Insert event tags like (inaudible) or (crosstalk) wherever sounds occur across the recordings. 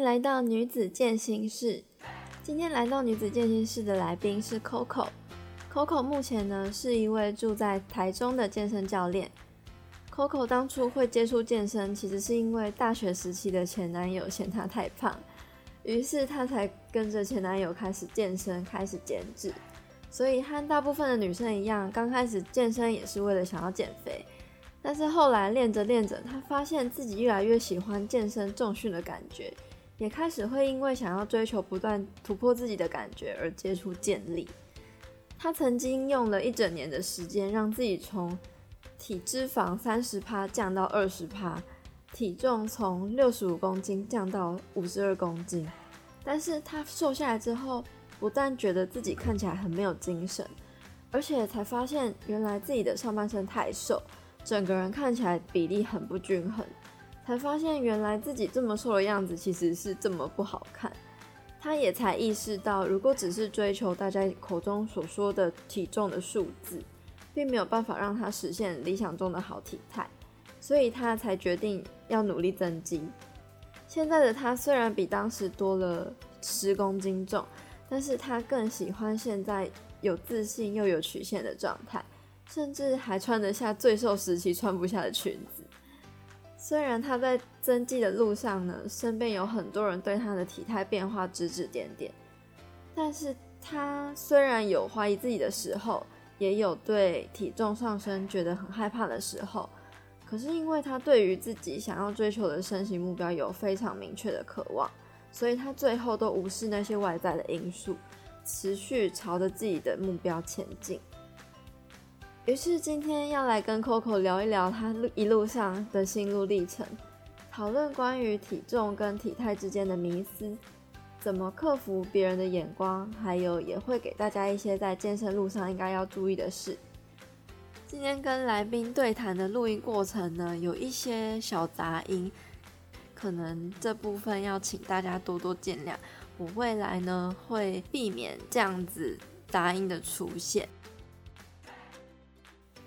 来到女子健心室。今天来到女子健心室的来宾是 Coco。Coco 目前呢是一位住在台中的健身教练。Coco 当初会接触健身，其实是因为大学时期的前男友嫌她太胖，于是她才跟着前男友开始健身，开始减脂。所以和大部分的女生一样，刚开始健身也是为了想要减肥。但是后来练着练着，她发现自己越来越喜欢健身重训的感觉。也开始会因为想要追求不断突破自己的感觉而接触健力。他曾经用了一整年的时间，让自己从体脂肪三十趴降到二十趴，体重从六十五公斤降到五十二公斤。但是他瘦下来之后，不但觉得自己看起来很没有精神，而且才发现原来自己的上半身太瘦，整个人看起来比例很不均衡。才发现原来自己这么瘦的样子其实是这么不好看，他也才意识到，如果只是追求大家口中所说的体重的数字，并没有办法让他实现理想中的好体态，所以他才决定要努力增肌。现在的他虽然比当时多了十公斤重，但是他更喜欢现在有自信又有曲线的状态，甚至还穿得下最瘦时期穿不下的裙子。虽然他在增肌的路上呢，身边有很多人对他的体态变化指指点点，但是他虽然有怀疑自己的时候，也有对体重上升觉得很害怕的时候，可是因为他对于自己想要追求的身形目标有非常明确的渴望，所以他最后都无视那些外在的因素，持续朝着自己的目标前进。于是今天要来跟 Coco 聊一聊他一路上的心路历程，讨论关于体重跟体态之间的迷思，怎么克服别人的眼光，还有也会给大家一些在健身路上应该要注意的事。今天跟来宾对谈的录音过程呢，有一些小杂音，可能这部分要请大家多多见谅。我未来呢会避免这样子杂音的出现。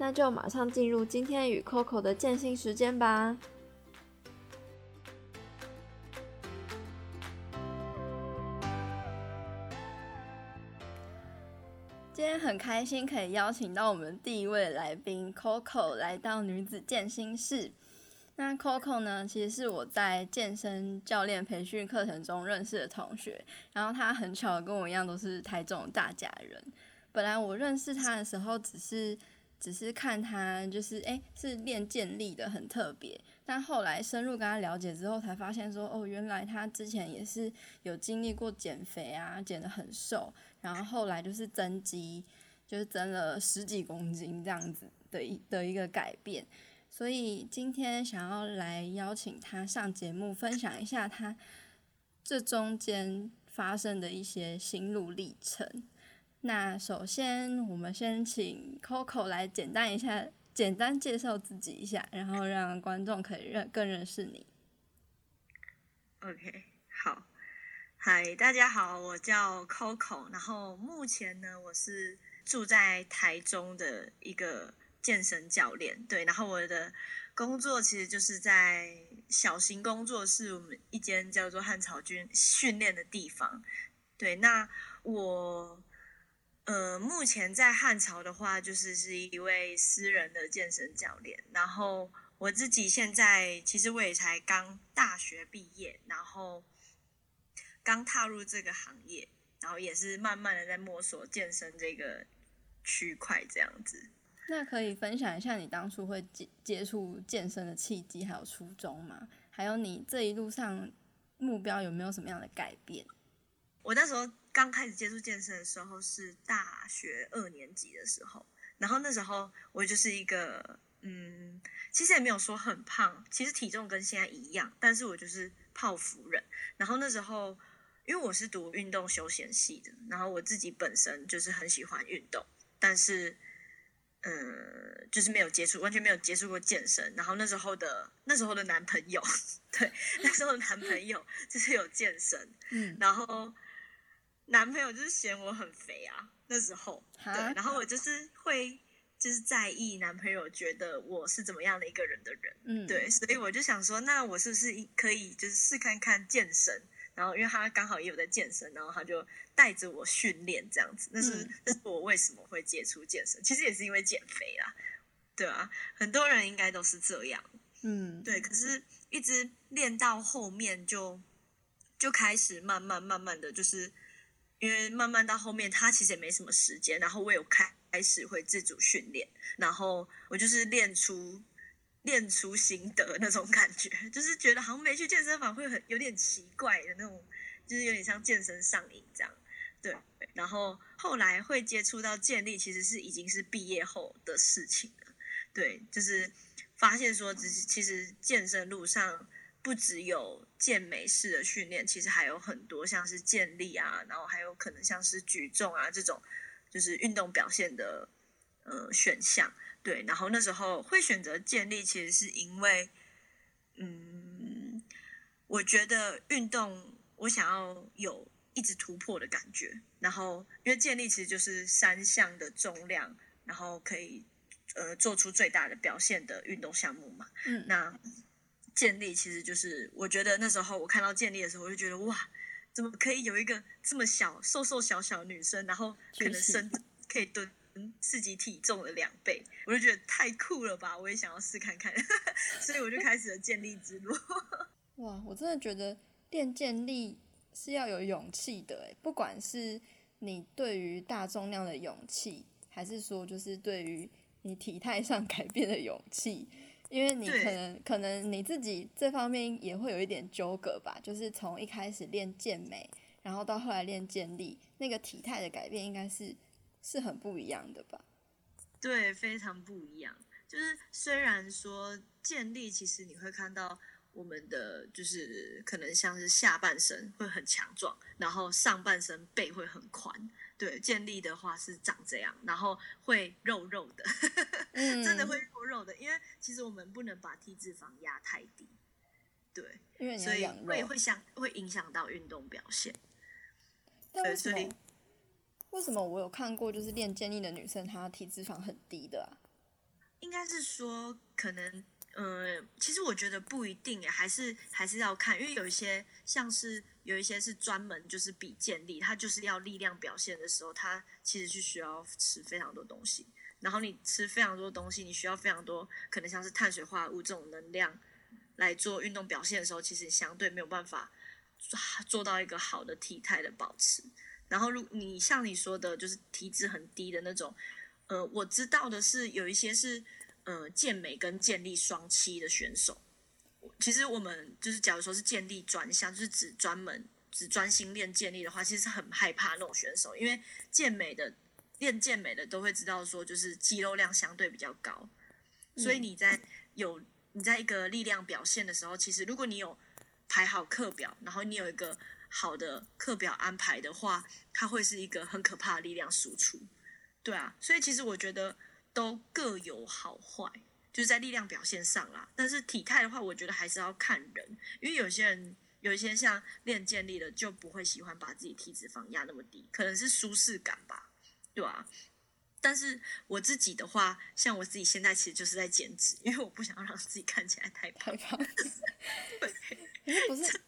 那就马上进入今天与 Coco 的健心时间吧。今天很开心可以邀请到我们第一位来宾 Coco 来到女子健心室。那 Coco 呢，其实是我在健身教练培训课程中认识的同学，然后他很巧跟我一样都是台中大家人。本来我认识他的时候只是。只是看他就是哎，是练健力的，很特别。但后来深入跟他了解之后，才发现说哦，原来他之前也是有经历过减肥啊，减得很瘦，然后后来就是增肌，就是增了十几公斤这样子的一的一个改变。所以今天想要来邀请他上节目，分享一下他这中间发生的一些心路历程。那首先，我们先请 Coco 来简单一下，简单介绍自己一下，然后让观众可以认更认识你。OK，好，嗨，大家好，我叫 Coco，然后目前呢，我是住在台中的一个健身教练，对，然后我的工作其实就是在小型工作室，我们一间叫做汉草军训练的地方，对，那我。呃，目前在汉朝的话，就是是一位私人的健身教练。然后我自己现在其实我也才刚大学毕业，然后刚踏入这个行业，然后也是慢慢的在摸索健身这个区块这样子。那可以分享一下你当初会接接触健身的契机还有初衷吗？还有你这一路上目标有没有什么样的改变？我那时候。刚开始接触健身的时候是大学二年级的时候，然后那时候我就是一个，嗯，其实也没有说很胖，其实体重跟现在一样，但是我就是泡芙人。然后那时候，因为我是读运动休闲系的，然后我自己本身就是很喜欢运动，但是，嗯，就是没有接触，完全没有接触过健身。然后那时候的那时候的男朋友，(laughs) 对，那时候的男朋友就是有健身，嗯，然后。男朋友就是嫌我很肥啊，那时候，对，然后我就是会就是在意男朋友觉得我是怎么样的一个人的人，嗯，对，所以我就想说，那我是不是可以就是试看看健身，然后因为他刚好也有在健身，然后他就带着我训练这样子。那是那是我为什么会接触健身，其实也是因为减肥啦，对啊，很多人应该都是这样，嗯，对。可是一直练到后面就就开始慢慢慢慢的就是因为慢慢到后面他其实也没什么时间，然后我有开开始会自主训练，然后我就是练出。练出心得那种感觉，就是觉得好像没去健身房会很有点奇怪的那种，就是有点像健身上瘾这样。对，然后后来会接触到健力，其实是已经是毕业后的事情了。对，就是发现说，只是其实健身路上不只有健美式的训练，其实还有很多像是健力啊，然后还有可能像是举重啊这种，就是运动表现的呃选项。对，然后那时候会选择健力，其实是因为，嗯，我觉得运动我想要有一直突破的感觉，然后因为健力其实就是三项的重量，然后可以呃做出最大的表现的运动项目嘛。嗯，那建立其实就是我觉得那时候我看到建立的时候，我就觉得哇，怎么可以有一个这么小瘦瘦小小的女生，然后可能身可以蹲。自己体重的两倍，我就觉得太酷了吧！我也想要试看看，(laughs) 所以我就开始了建立之路。(laughs) 哇，我真的觉得练健力是要有勇气的诶，不管是你对于大重量的勇气，还是说就是对于你体态上改变的勇气，因为你可能可能你自己这方面也会有一点纠葛吧，就是从一开始练健美，然后到后来练健力，那个体态的改变应该是。是很不一样的吧？对，非常不一样。就是虽然说健力，其实你会看到我们的就是可能像是下半身会很强壮，然后上半身背会很宽。对，建立的话是长这样，然后会肉肉的，(laughs) 真的会肉肉的。因为其实我们不能把体脂肪压太低，对，因为所以会会想会影响到运动表现。对，所以。为什么我有看过，就是练健力的女生，她体脂肪很低的啊？应该是说，可能，呃，其实我觉得不一定诶，还是还是要看，因为有一些像是有一些是专门就是比健力，他就是要力量表现的时候，他其实是需要吃非常多东西，然后你吃非常多东西，你需要非常多可能像是碳水化合物这种能量来做运动表现的时候，其实相对没有办法做到一个好的体态的保持。然后，如你像你说的，就是体脂很低的那种，呃，我知道的是有一些是呃健美跟健力双栖的选手。其实我们就是，假如说是建立专项，就是只专门只专心练建立的话，其实是很害怕那种选手，因为健美的练健美的都会知道说，就是肌肉量相对比较高，所以你在有你在一个力量表现的时候，其实如果你有排好课表，然后你有一个。好的课表安排的话，它会是一个很可怕的力量输出，对啊，所以其实我觉得都各有好坏，就是在力量表现上啦。但是体态的话，我觉得还是要看人，因为有些人有一些像练健力的就不会喜欢把自己体脂肪压那么低，可能是舒适感吧，对啊。但是我自己的话，像我自己现在其实就是在减脂，因为我不想要让自己看起来太胖。对，(laughs) 不是。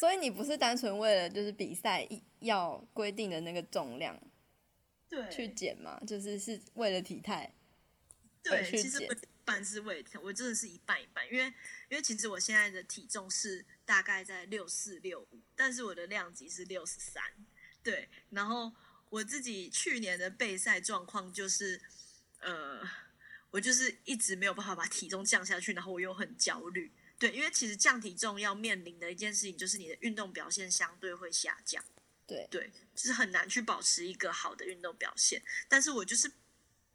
所以你不是单纯为了就是比赛要规定的那个重量，对，去减嘛？就是是为了体态，对，其实一半是胃疼，我真的是一半一半，因为因为其实我现在的体重是大概在六四六五，但是我的量级是六十三，对，然后我自己去年的备赛状况就是，呃，我就是一直没有办法把体重降下去，然后我又很焦虑。对，因为其实降体重要面临的一件事情，就是你的运动表现相对会下降。对对，就是很难去保持一个好的运动表现。但是我就是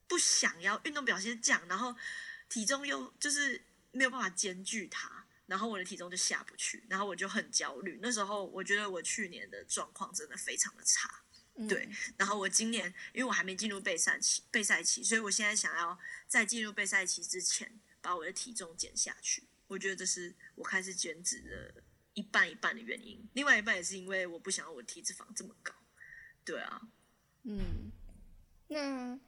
不想要运动表现降，然后体重又就是没有办法兼具它，然后我的体重就下不去，然后我就很焦虑。那时候我觉得我去年的状况真的非常的差。对，然后我今年因为我还没进入备赛期，备赛期，所以我现在想要在进入备赛期之前，把我的体重减下去。我觉得这是我开始减脂的一半一半的原因，另外一半也是因为我不想要我体脂肪这么高。对啊，嗯，那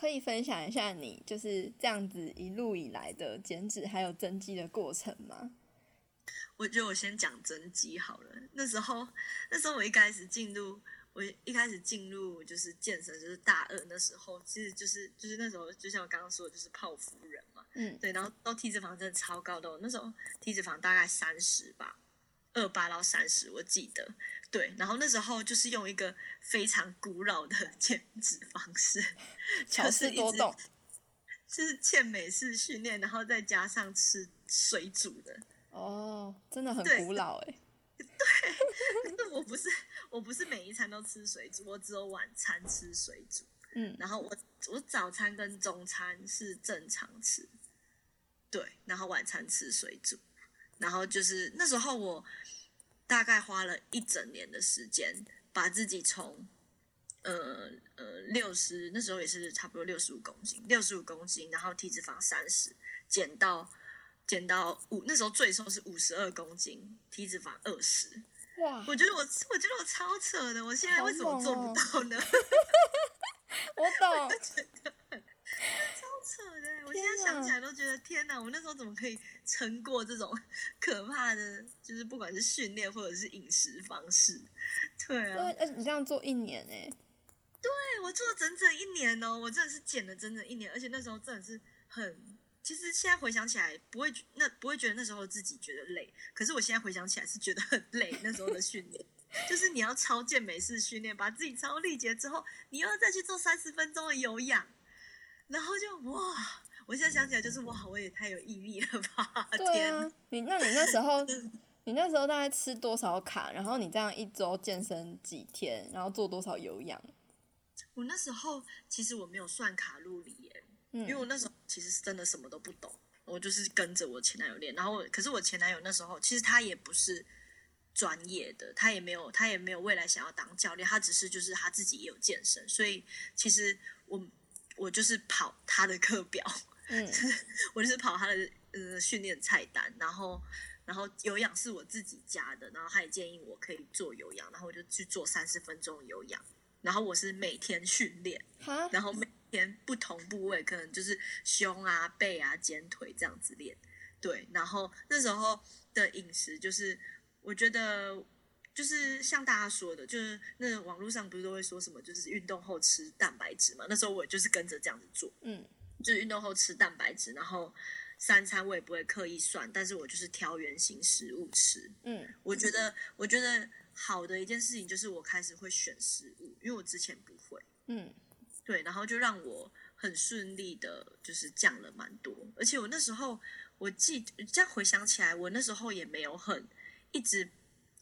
可以分享一下你就是这样子一路以来的减脂还有增肌的过程吗？我觉得我先讲增肌好了。那时候，那时候我一开始进入，我一开始进入就是健身，就是大二那时候，其实就是就是那时候，就像我刚刚说的，就是泡芙人嘛。嗯，对，然后到体脂肪真的超高的，我那时候体脂肪大概三十吧，二八到三十，我记得。对，然后那时候就是用一个非常古老的 (laughs) 减脂方式，就是思多动，就是欠美式训练，然后再加上吃水煮的。哦，真的很古老哎。(laughs) 可是我不是，我不是每一餐都吃水煮，我只有晚餐吃水煮。嗯，然后我我早餐跟中餐是正常吃，对，然后晚餐吃水煮，然后就是那时候我大概花了一整年的时间，把自己从呃呃六十那时候也是差不多六十五公斤，六十五公斤，然后体脂肪三十，减到减到五，那时候最瘦是五十二公斤，体脂肪二十。哇，我觉得我我觉得我超扯的，我现在为什么做不到呢？(laughs) 我懂，超扯的！我现在想起哪来都觉得天哪，我那时候怎么可以撑过这种 (laughs) 可怕的，就是不管是训练或者是饮食方式。对对，啊，而且你这样做一年哎，对我做了整整一年哦，我真的是减了整整一年，而且那时候真的是很。其实现在回想起来，不会觉那不会觉得那时候自己觉得累，可是我现在回想起来是觉得很累。那时候的训练，就是你要超健美式训练，把自己超力竭之后，你又要再去做三十分钟的有氧，然后就哇！我现在想起来就是哇，我也太有毅力了吧！对天，啊，你那你那时候，你那时候大概吃多少卡？然后你这样一周健身几天，然后做多少有氧？我那时候其实我没有算卡路里耶，因为嗯我那时候其实是真的什么都不懂，我就是跟着我前男友练。然后，可是我前男友那时候其实他也不是专业的，他也没有他也没有未来想要当教练，他只是就是他自己也有健身，所以其实我我就是跑他的课表，嗯 (laughs) 我就是跑他的呃训练菜单，然后然后有氧是我自己加的，然后他也建议我可以做有氧，然后我就去做三十分钟有氧，然后我是每天训练。然后每天不同部位，可能就是胸啊、背啊、肩腿这样子练。对，然后那时候的饮食就是，我觉得就是像大家说的，就是那网络上不是都会说什么，就是运动后吃蛋白质嘛。那时候我就是跟着这样子做，嗯就是运动后吃蛋白质，然后三餐我也不会刻意算，但是我就是挑圆形食物吃。嗯我觉得，我觉得好的一件事情就是我开始会选食物，因为我之前不会。嗯对，然后就让我很顺利的，就是降了蛮多。而且我那时候，我记这样回想起来，我那时候也没有很一直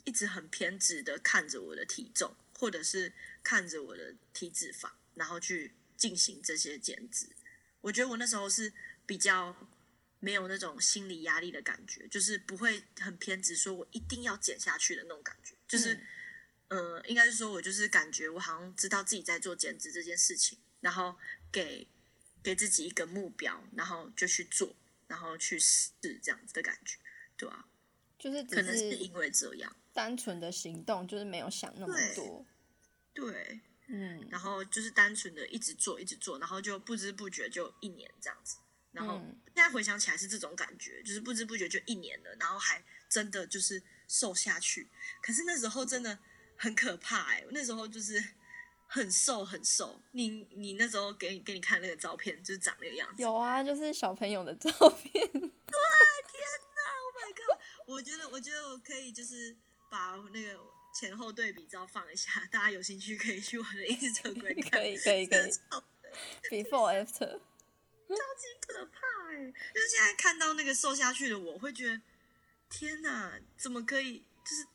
一直很偏执的看着我的体重，或者是看着我的体脂肪，然后去进行这些减脂。我觉得我那时候是比较没有那种心理压力的感觉，就是不会很偏执，说我一定要减下去的那种感觉，就是。嗯呃，应该是说，我就是感觉我好像知道自己在做减脂这件事情，然后给给自己一个目标，然后就去做，然后去试这样子的感觉，对啊，就是只可能是是因为这样，单纯的行动，就是没有想那么多。对，嗯然后就是单纯的一直做，一直做，然后就不知不觉就一年这样子，然后嗯现在回想起来是这种感觉，就是不知不觉就一年了，然后还真的就是瘦下去，可是那时候真的很可怕哎、我那时候就是很瘦很瘦，你你那时候给你给你看那个照片，就是长那个样子，有啊，就是小朋友的照片。(laughs) 对，天哪 Oh my god！我觉得，我觉得我可以就是把那个前后对比照放一下，大家有兴趣可以去我的 (laughs) Instagram 看。可以可以可以，before after。超级可怕哎、就是现在看到那个瘦下去的我，会觉得天哪，怎么可以？就是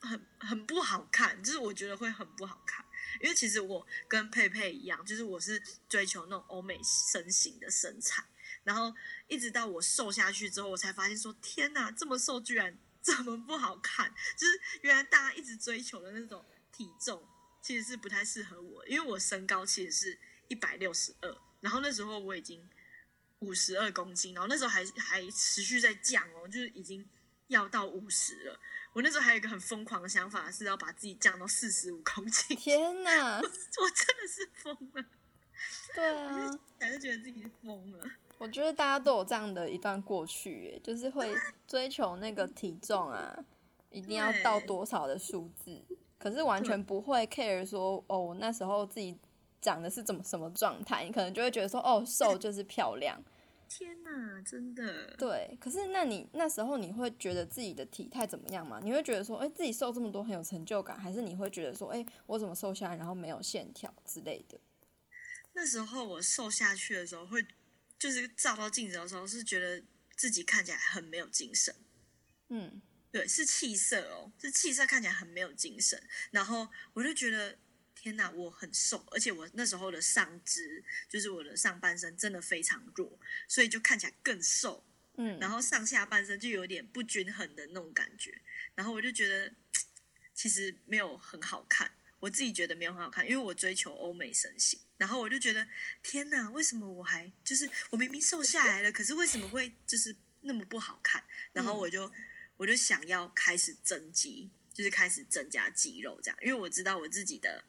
很很很不好看，就是我觉得会很不好看。因为其实我跟佩佩一样，就是我是追求那种欧美身形的身材，然后一直到我瘦下去之后，我才发现说天哪，这么瘦居然这么不好看，就是原来大家一直追求的那种体重其实是不太适合我，因为我身高其实是一百六十二，然后那时候我已经五十二公斤，然后那时候还还持续在降哦，就是已经要到五十了。我那时候还有一个很疯狂的想法，是要把自己降到四十五公斤，天哪！(laughs) 我真的是疯了，对啊，还是觉得自己疯了。我觉得大家都有这样的一段过去，哎，就是会追求那个体重啊，一定要到多少的数字，可是完全不会 care 说，哦，我那时候自己长的是怎么什么状态，你可能就会觉得说，哦，瘦就是漂亮。(laughs) 天哪，真的。对，可是那你那时候你会觉得自己的体态怎么样吗？你会觉得说，哎，自己瘦这么多很有成就感，还是你会觉得说，哎，我怎么瘦下来然后没有线条之类的？那时候我瘦下去的时候，会就是照到镜子的时候，是觉得自己看起来很没有精神。嗯，对，是气色哦，是气色看起来很没有精神。然后我就觉得，天哪，我很瘦，而且我那时候的上肢，就是我的上半身真的非常弱，所以就看起来更瘦。嗯，然后上下半身就有点不均衡的那种感觉。然后我就觉得，(tsk) 其实没有很好看。我自己觉得没有很好看，因为我追求欧美身形，然后我就觉得天哪，为什么我还就是我明明瘦下来了，可是为什么会就是那么不好看？然后我就我就想要开始增肌，就是开始增加肌肉这样，因为我知道我自己的，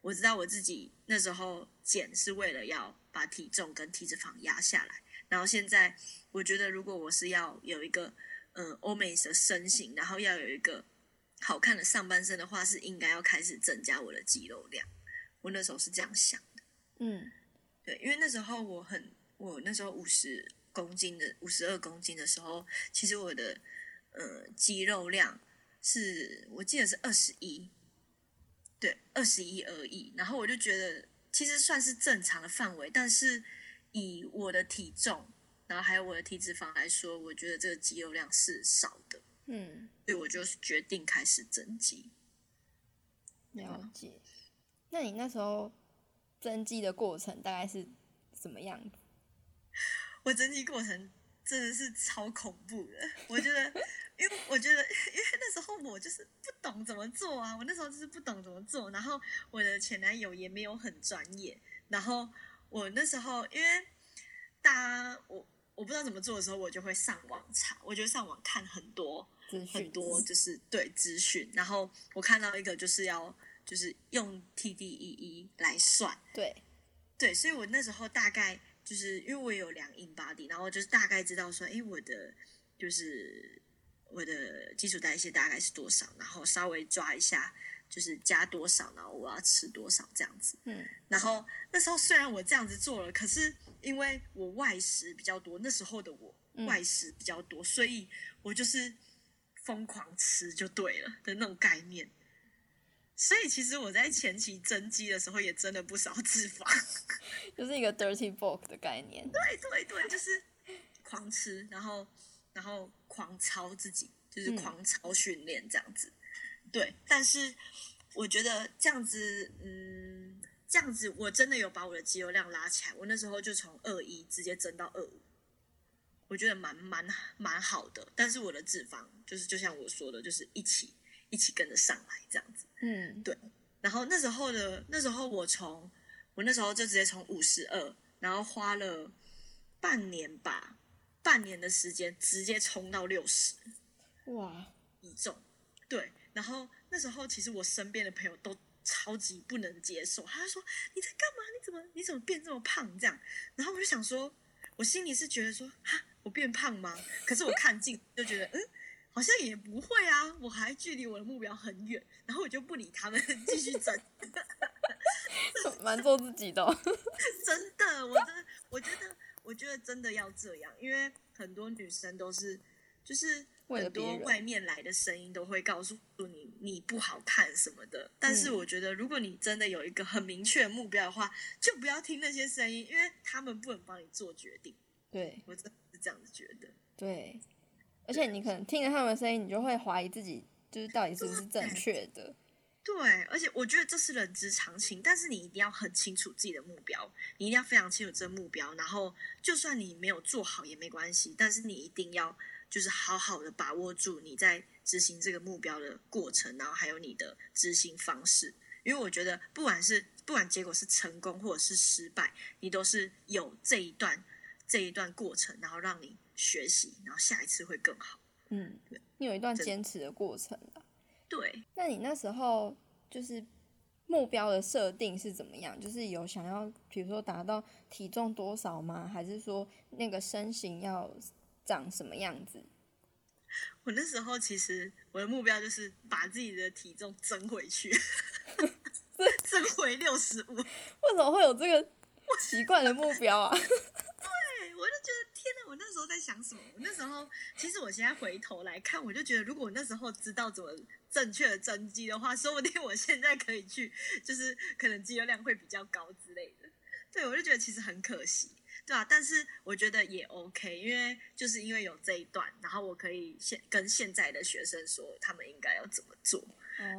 我知道我自己那时候减是为了要把体重跟体脂肪压下来，然后现在我觉得如果我是要有一个嗯欧美的身形，然后要有一个。好看的上半身的话，是应该要开始增加我的肌肉量。我那时候是这样想的。嗯，对，因为那时候我很，我那时候五十公斤的，五十二公斤的时候，其实我的呃肌肉量是我记得是二十一，对，二十一而已。然后我就觉得其实算是正常的范围，但是以我的体重，然后还有我的体脂肪来说，我觉得这个肌肉量是少的。嗯，所以我就决定开始增肌。了解。那你那时候增肌的过程大概是怎么样子？(laughs) 我增肌过程真的是超恐怖的。我觉得，因为我觉得，因为那时候我就是不懂怎么做啊。我那时候就是不懂怎么做，然后我的前男友也没有很专业。然后我那时候，因为大家我我不知道怎么做的时候，我就会上网查，我就上网看很多。很多就是对资讯，然后我看到一个就是要就是用 TDEE 来算，对。对，所以我那时候大概就是因为我有量 in body，然后就是大概知道说，哎，我的就是我的基础代谢大概是多少，然后稍微抓一下就是加多少，然后我要吃多少这样子，嗯，然后那时候虽然我这样子做了，可是因为我外食比较多，那时候的我外食比较多，所以我就是。疯狂吃就对了的那种概念，所以其实我在前期增肌的时候也增了不少脂肪，(laughs) 就是一个 dirty bulk 的概念。对对对，就是狂吃，然后然后狂操自己，就是狂操训练这样子。对，但是我觉得这样子，嗯，这样子我真的有把我的肌肉量拉起来。我那时候就从二一直接增到二五。我觉得蛮蛮蛮好的，但是我的脂肪就是就像我说的，就是一起一起跟着上来这样子。嗯，对。然后那时候的那时候，我从我那时候就直接从五十二，然后花了半年吧，半年的时间直接冲到六十。哇，一重。对。然后那时候其实我身边的朋友都超级不能接受，他就说你在干嘛？你怎么你怎么变这么胖？这样。然后我就想说，我心里是觉得说哈。我变胖吗？可是我看镜就觉得，嗯，好像也不会啊，我还距离我的目标很远。然后我就不理他们，继续整，(laughs) 蛮做自己的。(laughs) 真的，我真的，我觉得，我觉得真的要这样，因为很多女生都是，就是很多外面来的声音都会告诉你你不好看什么的。但是我觉得，如果你真的有一个很明确的目标的话，就不要听那些声音，因为他们不能帮你做决定。对我真的是。这样子觉得，对，而且你可能听了他们的声音，你就会怀疑自己，就是到底是不是正确的。对，而且我觉得这是人之常情，但是你一定要很清楚自己的目标，你一定要非常清楚这个目标。然后，就算你没有做好也没关系，但是你一定要就是好好的把握住你在执行这个目标的过程，然后还有你的执行方式。因为我觉得，不管是不管结果是成功或者是失败，你都是有这一段。这一段过程，然后让你学习，然后下一次会更好。嗯，你有一段坚持的过程对，那你那时候就是目标的设定是怎么样？就是有想要，比如说达到体重多少吗？还是说那个身形要长什么样子？我那时候其实我的目标就是把自己的体重增回去，(laughs) 增回六十五。为什么会有这个奇怪的目标啊？(laughs) 对，我就觉得天哪！我那时候在想什么？我那时候其实我现在回头来看，我就觉得如果我那时候知道怎么正确的增肌的话，说不定我现在可以去，就是可能肌肉量会比较高之类的。对，我就觉得其实很可惜。对啊，但是我觉得也 OK，因为就是因为有这一段，然后我可以现跟现在的学生说他们应该要怎么做。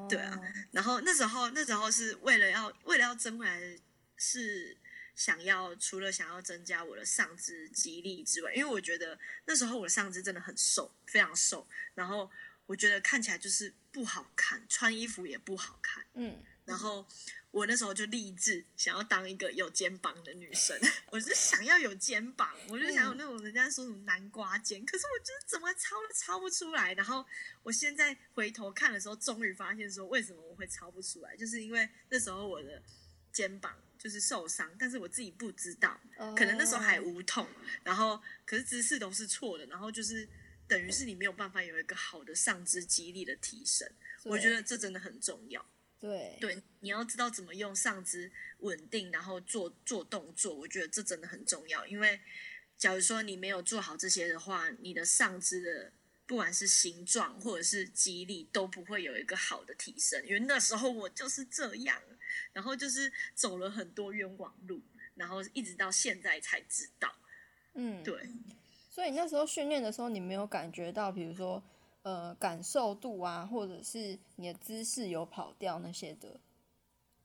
对啊，然后那时候那时候是为了要为了要增回来，是想要除了想要增加我的上肢肌力之外，因为我觉得那时候我的上肢真的很瘦，非常瘦，然后我觉得看起来就是不好看，穿衣服也不好看。嗯，然后。我那时候就立志想要当一个有肩膀的女生，我是想要有肩膀，我就想有那种人家说什么南瓜肩，可是我就是怎么抄都抄不出来。然后我现在回头看的时候，终于发现说为什么我会抄不出来，就是因为那时候我的肩膀就是受伤，但是我自己不知道，可能那时候还无痛，然后可是姿势都是错的，然后就是等于是你没有办法有一个好的上肢肌力的提升，我觉得这真的很重要。对对，你要知道怎么用上肢稳定，然后做做动作，我觉得这真的很重要。因为假如说你没有做好这些的话，你的上肢的不管是形状或者是肌力都不会有一个好的提升。因为那时候我就是这样，然后就是走了很多冤枉路，然后一直到现在才知道。嗯，对。所以那时候训练的时候，你没有感觉到，比如说。呃，感受度啊，或者是你的姿势有跑掉那些的。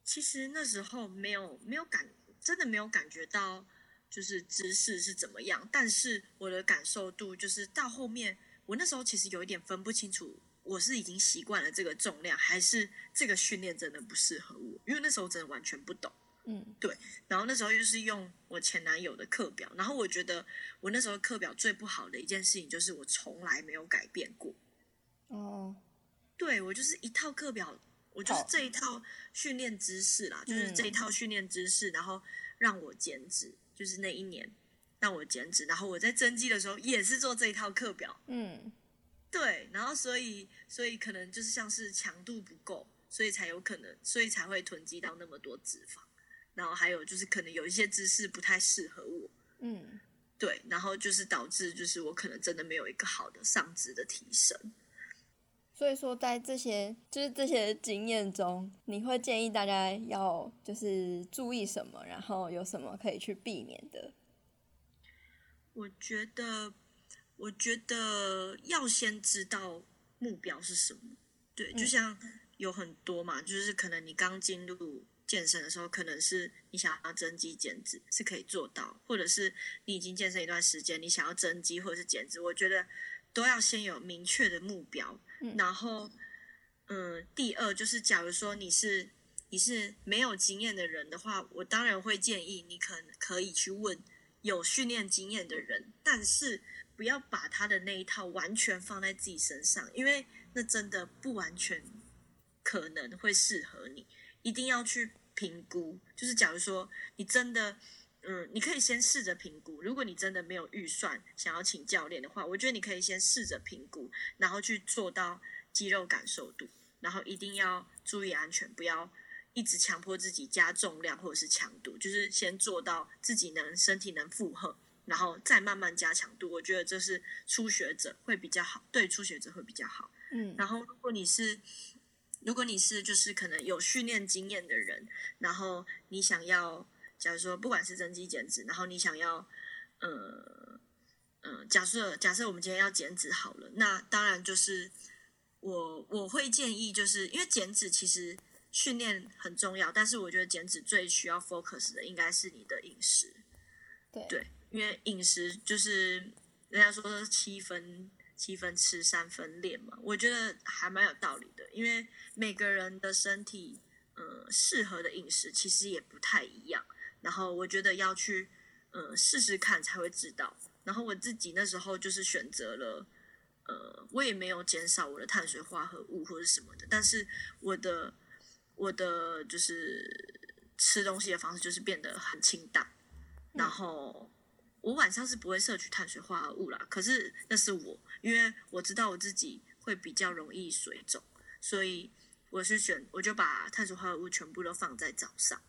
其实那时候没有没有感，真的没有感觉到就是姿势是怎么样。但是我的感受度就是到后面，我那时候其实有一点分不清楚，我是已经习惯了这个重量，还是这个训练真的不适合我？因为那时候真的完全不懂。嗯，对。然后那时候又是用我前男友的课表，然后我觉得我那时候课表最不好的一件事情就是我从来没有改变过。哦，对我就是一套课表，我就是这一套训练知识啦，就是这一套训练知识，然后让我减脂，就是那一年让我减脂，然后我在增肌的时候也是做这一套课表，嗯，对，然后所以所以可能就是像是强度不够，所以才有可能，所以才会囤积到那么多脂肪，然后还有就是可能有一些姿势不太适合我，嗯，对，然后就是导致就是我可能真的没有一个好的上肢的提升。所以说，在这些就是这些经验中，你会建议大家要就是注意什么，然后有什么可以去避免的？我觉得，我觉得要先知道目标是什么。对，就像有很多嘛，就是可能你刚进入健身的时候，可能是你想要增肌减脂是可以做到，或者是你已经健身一段时间，你想要增肌或者是减脂，我觉得都要先有明确的目标。然后，嗯，第二就是，假如说你是你是没有经验的人的话，我当然会建议你可可以去问有训练经验的人，但是不要把他的那一套完全放在自己身上，因为那真的不完全可能会适合你。一定要去评估，就是假如说你真的。嗯，你可以先试着评估。如果你真的没有预算想要请教练的话，我觉得你可以先试着评估，然后去做到肌肉感受度，然后一定要注意安全，不要一直强迫自己加重量或者是强度，就是先做到自己能身体能负荷，然后再慢慢加强度。我觉得这是初学者会比较好，对初学者会比较好。嗯，然后如果你是如果你是就是可能有训练经验的人，然后你想要。假如说不管是增肌减脂，然后你想要，呃，呃，假设假设我们今天要减脂好了，那当然就是我我会建议，就是因为减脂其实训练很重要，但是我觉得减脂最需要 focus 的应该是你的饮食。对，因为饮食就是人家说七分七分吃三分练嘛，我觉得还蛮有道理的，因为每个人的身体，呃，适合的饮食其实也不太一样。然后我觉得要去，呃，试试看才会知道。然后我自己那时候就是选择了，呃，我也没有减少我的碳水化合物或者什么的，但是我的我的就是吃东西的方式就是变得很清淡，然后我晚上是不会摄取碳水化合物啦。可是那是我，因为我知道我自己会比较容易水肿，所以我是选我就把碳水化合物全部都放在早上。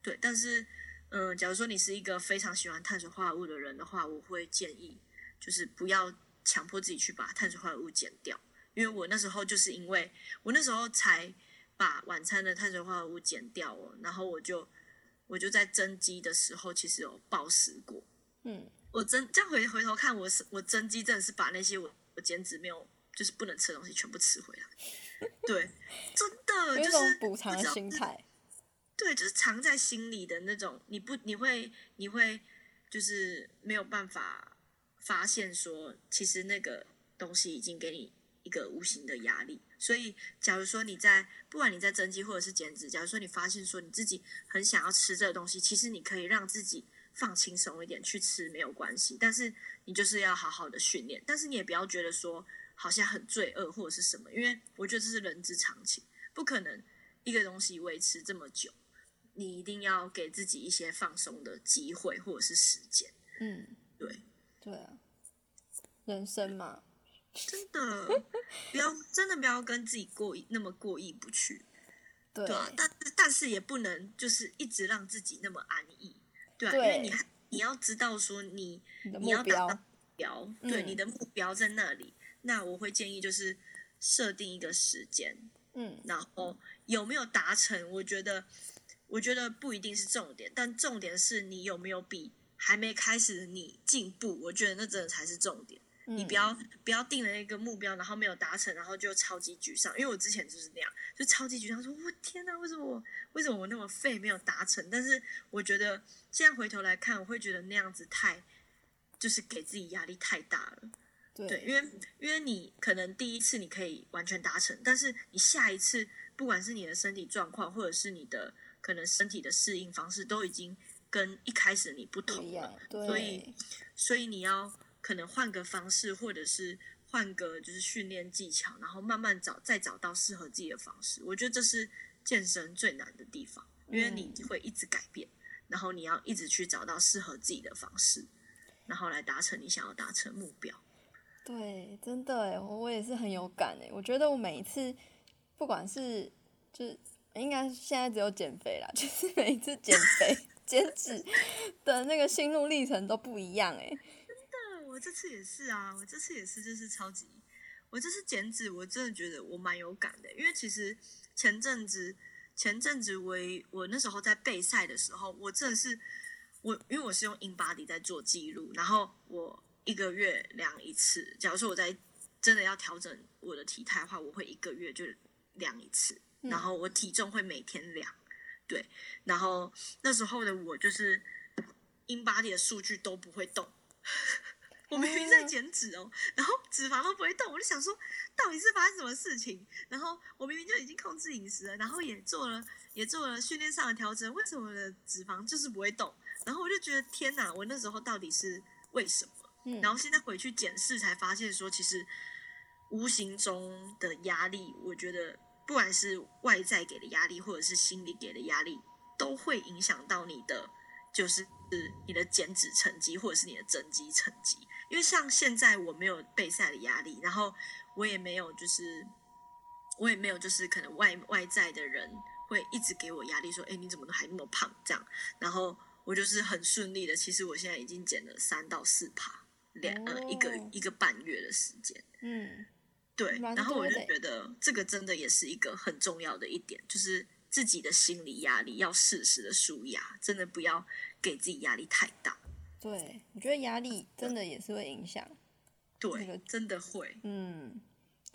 对，但是嗯，假如说你是一个非常喜欢碳水化合物的人的话，我会建议就是不要强迫自己去把碳水化合物减掉，因为我那时候就是因为我那时候才。把晚餐的碳水化合物减掉哦，然后我就我就在增肌的时候，其实有暴食过。嗯，我增这样回回头看，我是我增肌真的是把那些我我减脂没有就是不能吃的东西全部吃回来。对，真的就是补偿的心态。对，就是藏在心里的那种，你不你会你会就是没有办法发现说，其实那个东西已经给你一个无形的压力。所以，假如说你在不管你在增肌或者是减脂，假如说你发现说你自己很想要吃这个东西，其实你可以让自己放轻松一点去吃没有关系，但是你就是要好好的训练，但是你也不要觉得说好像很罪恶或者是什么，因为我觉得这是人之常情，不可能一个东西维持这么久，你一定要给自己一些放松的机会或者是时间。嗯，对，对啊，人生嘛。真的，不要真的不要跟自己过意那么过意不去，对啊，但但是也不能就是一直让自己那么安逸，对啊，因为你你要知道说你你要达到目标，对，你的目标在那里，那我会建议就是设定一个时间，嗯，然后有没有达成，我觉得我觉得不一定是重点，但重点是你有没有比还没开始你进步，我觉得那真的才是重点。你不要不要定了一个目标，然后没有达成，然后就超级沮丧。因为我之前就是那样，就超级沮丧，说我天哪，为什么我为什么我那么废没有达成？但是我觉得现在回头来看，我会觉得那样子太就是给自己压力太大了。对，因为因为你可能第一次你可以完全达成，但是你下一次不管是你的身体状况，或者是你的可能身体的适应方式，都已经跟一开始你不同了。对所以所以你要。可能换个方式，或者是换个就是训练技巧，然后慢慢找再找到适合自己的方式。我觉得这是健身最难的地方，因为你会一直改变，然后你要一直去找到适合自己的方式，然后来达成你想要达成目标。对，真的哎，我我也是很有感哎。我觉得我每一次，不管是就是应该现在只有减肥啦，(laughs) 就是每一次减肥减脂的那个心路历程都不一样哎。我这次也是啊，我这次也是，就是超级，我这次减脂，我真的觉得我蛮有感的，因为其实前阵子，前阵子我我那时候在备赛的时候，我真的是我，因为我是用 InBody 在做记录，然后我一个月量一次，假如说我在真的要调整我的体态的话，我会一个月就量一次，然后我体重会每天量，对，然后那时候的我就是 InBody 的数据都不会动。(laughs) 我明明在减脂哦，然后脂肪都不会动，我就想说，到底是发生什么事情？然后我明明就已经控制饮食了，然后也做了也做了训练上的调整，为什么我的脂肪就是不会动？然后我就觉得天哪，我那时候到底是为什么？然后现在回去检视才发现说，其实无形中的压力，我觉得不管是外在给的压力，或者是心理给的压力，都会影响到你的，就是你的减脂成绩，或者是你的增肌成绩。因为像现在我没有备赛的压力，然后我也没有就是我也没有就是可能外外在的人会一直给我压力，说哎你怎么都还那么胖这样，然后我就是很顺利的，其实我现在已经减了三到四趴，两呃一个一个半月的时间，嗯，对，然后我就觉得这个真的也是一个很重要的一点，就是自己的心理压力要适时的舒压，真的不要给自己压力太大。对，我觉得压力真的也是会影响，对，真的会，嗯，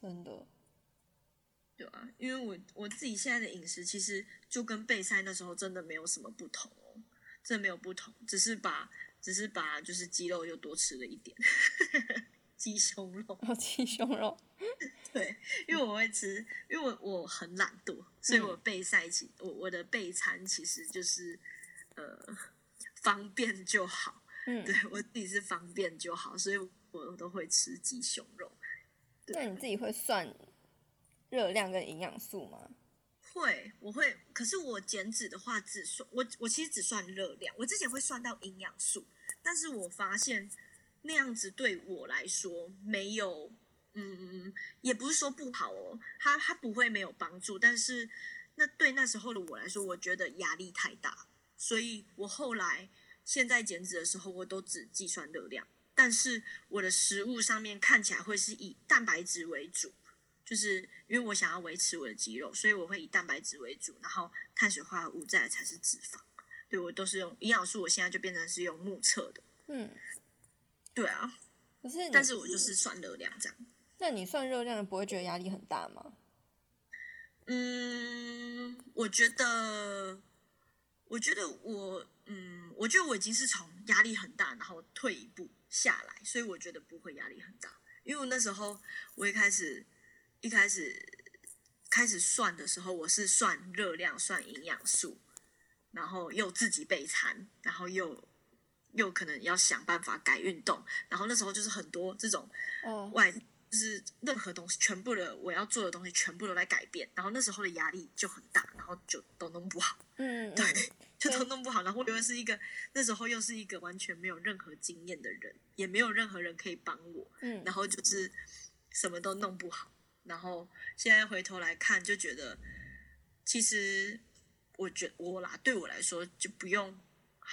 真的，对啊，因为我我自己现在的饮食其实就跟备赛那时候真的没有什么不同哦，真的没有不同，只是把只是把就是鸡肉又多吃了一点，(laughs) 鸡胸肉，(laughs) 鸡胸肉，(laughs) 对，因为我会吃，因为我我很懒惰，所以我备赛其我我的备餐其实就是呃方便就好。嗯，(laughs) 对我自己是方便就好，所以我都会吃鸡胸肉。那你自己会算热量跟营养素吗？会，我会，可是我减脂的话只算我我其实只算热量，我之前会算到营养素，但是我发现那样子对我来说没有，嗯，也不是说不好哦，它它不会没有帮助，但是那对那时候的我来说，我觉得压力太大，所以我后来现在减脂的时候，我都只计算热量，但是我的食物上面看起来会是以蛋白质为主。就是因为我想要维持我的肌肉，所以我会以蛋白质为主，然后碳水化合物再才是脂肪。对我都是用营养素，我现在就变成是用目测的。嗯，对啊。可是，但是我就是算热量这样。那你算热量不会觉得压力很大吗？嗯，我觉得，我觉得我，嗯，我觉得我已经是从压力很大，然后退一步下来，所以我觉得不会压力很大。因为我那时候我一开始。一开始开始算的时候，我是算热量、算营养素，然后又自己备餐，然后又又可能要想办法改运动，然后那时候就是很多这种外，就是任何东西，全部的我要做的东西，全部都在改变，然后那时候的压力就很大，然后就都弄不好，嗯，对，就都弄不好，然后又是一个那时候又是一个完全没有任何经验的人，也没有任何人可以帮我，嗯，然后就是什么都弄不好。然后现在回头来看，就觉得其实我觉我啦，对我来说就不用，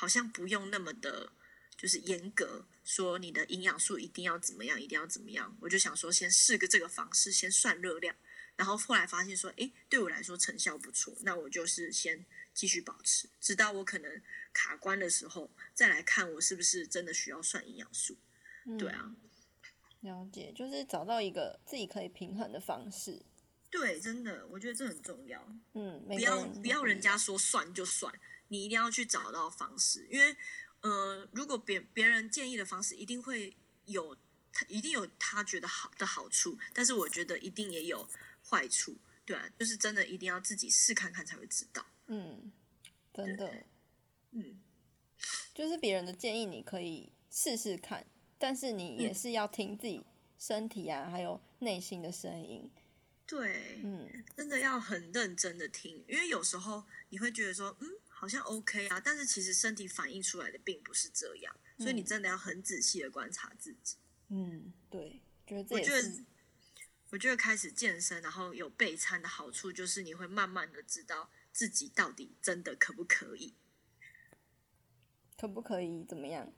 好像不用那么的，就是严格说你的营养素一定要怎么样，一定要怎么样。我就想说，先试个这个方式，先算热量。然后后来发现说，诶，对我来说成效不错，那我就是先继续保持，直到我可能卡关的时候，再来看我是不是真的需要算营养素。对啊。了解，就是找到一个自己可以平衡的方式。对，真的，我觉得这很重要。嗯，不要不要人家说算就算，你一定要去找到方式。因为，呃，如果别别人建议的方式，一定会有他一定有他觉得好的好处，但是我觉得一定也有坏处。对啊，就是真的一定要自己试看看才会知道。嗯，真的。嗯，就是别人的建议，你可以试试看。但是你也是要听自己身体啊，还有内心的声音。对，嗯，真的要很认真的听，因为有时候你会觉得说，嗯，好像 OK 啊，但是其实身体反映出来的并不是这样，所以你真的要很仔细的观察自己。嗯，对，觉得我觉得，我觉得开始健身，然后有备餐的好处，就是你会慢慢的知道自己到底真的可不可以，可不可以怎么样。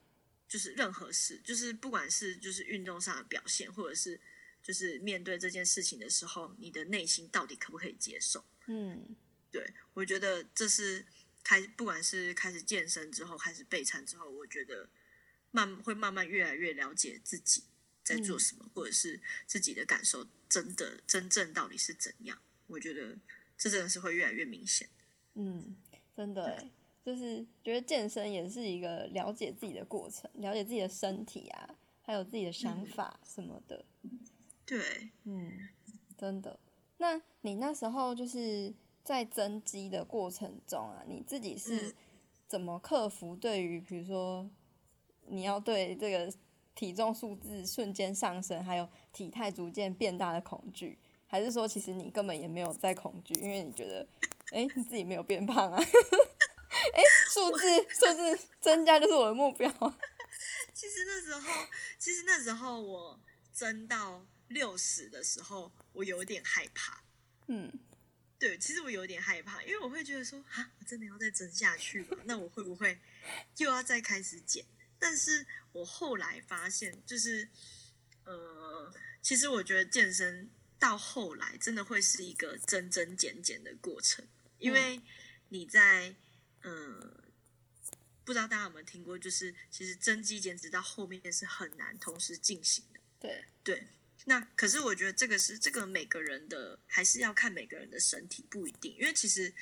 就是任何事，就是不管是就是运动上的表现，或者是就是面对这件事情的时候，你的内心到底可不可以接受？嗯，对，我觉得这是开，不管是开始健身之后，开始备餐之后，我觉得慢会慢慢越来越了解自己在做什么，或者是自己的感受真的真正到底是怎样。我觉得这真的是会越来越明显。嗯，真的。就是觉得健身也是一个了解自己的过程，了解自己的身体啊，还有自己的想法什么的。对，嗯，真的。那你那时候就是在增肌的过程中啊，你自己是怎么克服对于比如说你要对这个体重数字瞬间上升，还有体态逐渐变大的恐惧？还是说其实你根本也没有在恐惧，因为你觉得，哎，你自己没有变胖啊？(laughs) 哎，数字数字增加就是我的目标。(laughs) 其实那时候，其实那时候我增到六十的时候，我有点害怕。嗯，对，其实我有点害怕，因为我会觉得说，啊，我真的要再增下去吗？那我会不会又要再开始减？但是我后来发现，就是呃，其实我觉得健身到后来真的会是一个增增减减的过程，因为你在。嗯，不知道大家有没有听过，就是其实增肌减脂到后面是很难同时进行的。对对，那可是我觉得这个是这个每个人的，还是要看每个人的身体，不一定。因为其实